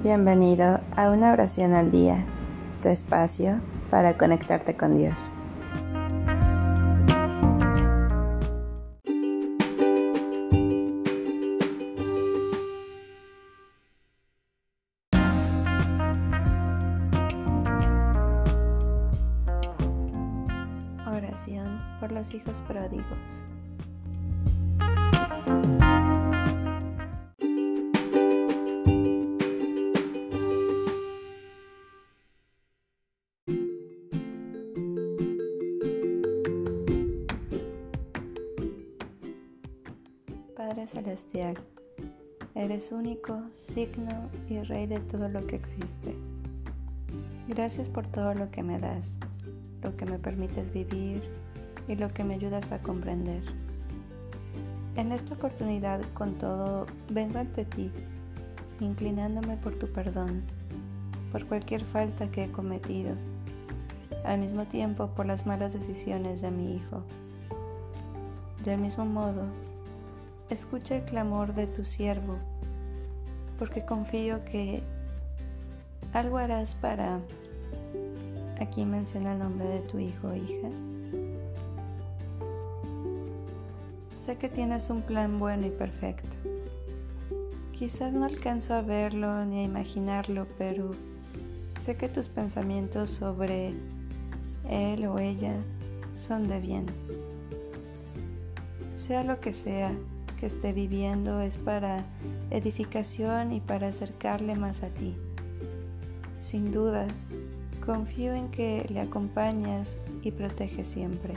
Bienvenido a una oración al día, tu espacio para conectarte con Dios. Oración por los hijos pródigos. Celestial, eres único, digno y rey de todo lo que existe. Gracias por todo lo que me das, lo que me permites vivir y lo que me ayudas a comprender. En esta oportunidad, con todo, vengo ante ti, inclinándome por tu perdón, por cualquier falta que he cometido, al mismo tiempo por las malas decisiones de mi hijo. Del mismo modo, escucha el clamor de tu siervo, porque confío que algo harás para, aquí menciona el nombre de tu hijo o hija. Sé que tienes un plan bueno y perfecto. Quizás no alcanzo a verlo ni a imaginarlo, pero sé que tus pensamientos sobre él o ella son de bien. Sea lo que sea, que esté viviendo es para edificación y para acercarle más a ti. Sin duda, confío en que le acompañas y proteges siempre.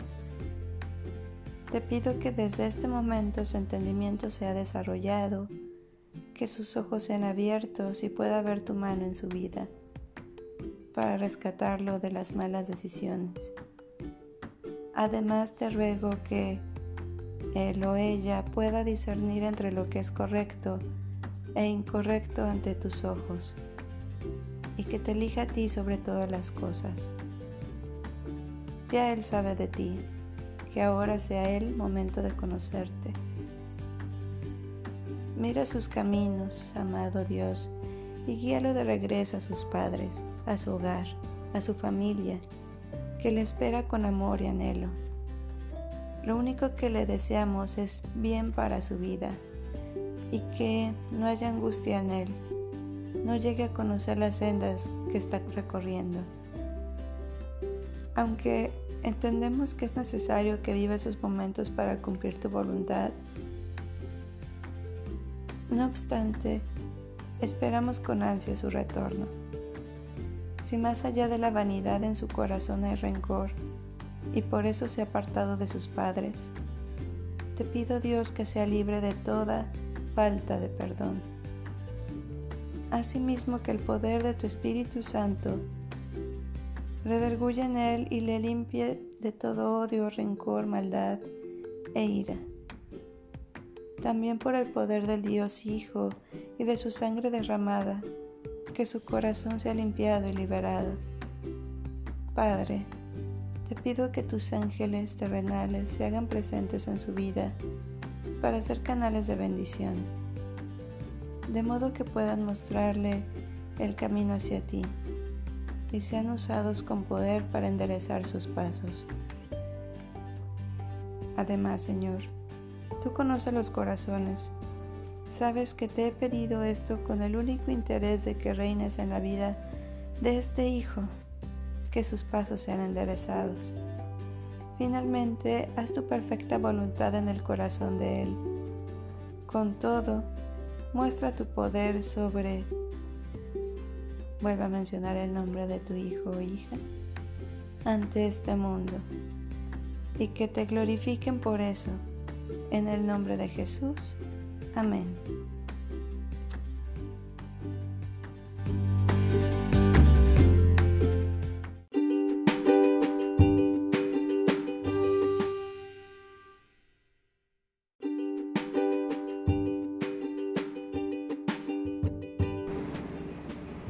Te pido que desde este momento su entendimiento sea desarrollado, que sus ojos sean abiertos y pueda ver tu mano en su vida para rescatarlo de las malas decisiones. Además te ruego que él o ella pueda discernir entre lo que es correcto e incorrecto ante tus ojos y que te elija a ti sobre todas las cosas. Ya Él sabe de ti, que ahora sea Él momento de conocerte. Mira sus caminos, amado Dios, y guíalo de regreso a sus padres, a su hogar, a su familia, que le espera con amor y anhelo. Lo único que le deseamos es bien para su vida y que no haya angustia en él, no llegue a conocer las sendas que está recorriendo. Aunque entendemos que es necesario que viva esos momentos para cumplir tu voluntad, no obstante, esperamos con ansia su retorno. Si más allá de la vanidad en su corazón hay rencor, y por eso se ha apartado de sus padres. Te pido Dios que sea libre de toda falta de perdón. Asimismo que el poder de tu Espíritu Santo rederguya en él y le limpie de todo odio, rencor, maldad e ira. También por el poder del Dios Hijo y de su sangre derramada, que su corazón sea limpiado y liberado. Padre, te pido que tus ángeles terrenales se hagan presentes en su vida para ser canales de bendición, de modo que puedan mostrarle el camino hacia ti y sean usados con poder para enderezar sus pasos. Además, Señor, tú conoces los corazones. Sabes que te he pedido esto con el único interés de que reines en la vida de este Hijo que sus pasos sean enderezados. Finalmente, haz tu perfecta voluntad en el corazón de Él. Con todo, muestra tu poder sobre... Vuelve a mencionar el nombre de tu hijo o hija ante este mundo y que te glorifiquen por eso. En el nombre de Jesús. Amén.